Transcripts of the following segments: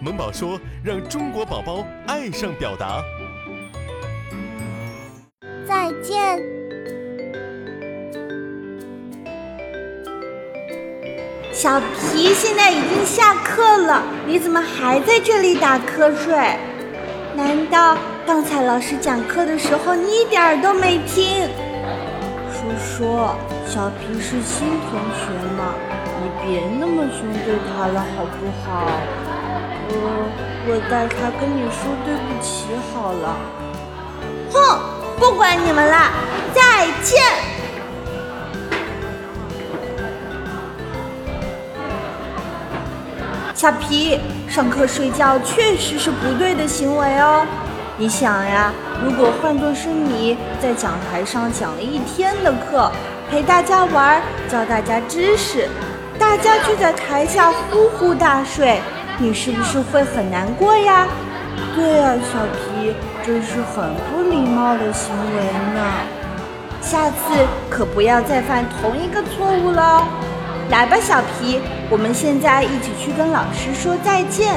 萌宝说：“让中国宝宝爱上表达。”再见。小皮，现在已经下课了，你怎么还在这里打瞌睡？难道刚才老师讲课的时候你一点都没听？说，小皮是新同学嘛，你别那么凶对他了，好不好？呃，我代他跟你说对不起好了。哼，不管你们了，再见。小皮，上课睡觉确实是不对的行为哦。你想呀，如果换作是你在讲台上讲了一天的课，陪大家玩，教大家知识，大家却在台下呼呼大睡。你是不是会很难过呀？对呀，小皮，这是很不礼貌的行为呢。下次可不要再犯同一个错误了。来吧，小皮，我们现在一起去跟老师说再见，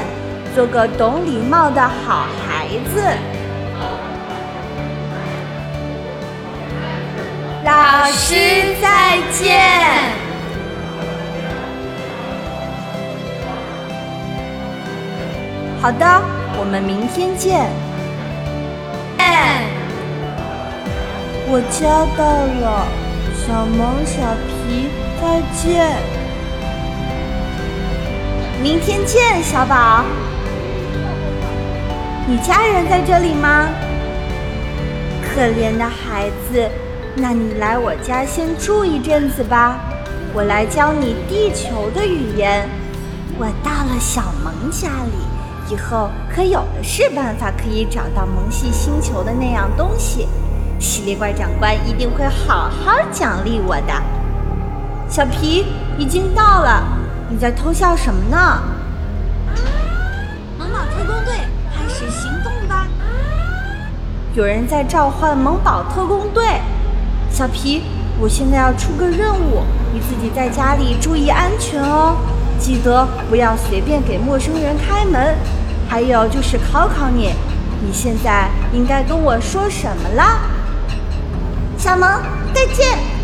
做个懂礼貌的好孩孩子。老师再见。好的，我们明天见。我家到了，小萌、小皮，再见。明天见，小宝。你家人在这里吗？可怜的孩子，那你来我家先住一阵子吧，我来教你地球的语言。我到了小萌家里。以后可有的是办法可以找到萌系星球的那样东西，犀利怪长官一定会好好奖励我的。小皮已经到了，你在偷笑什么呢？有人在召唤萌宝特工队。小皮，我现在要出个任务，你自己在家里注意安全哦。记得不要随便给陌生人开门。还有就是考考你，你现在应该跟我说什么了？小萌，再见。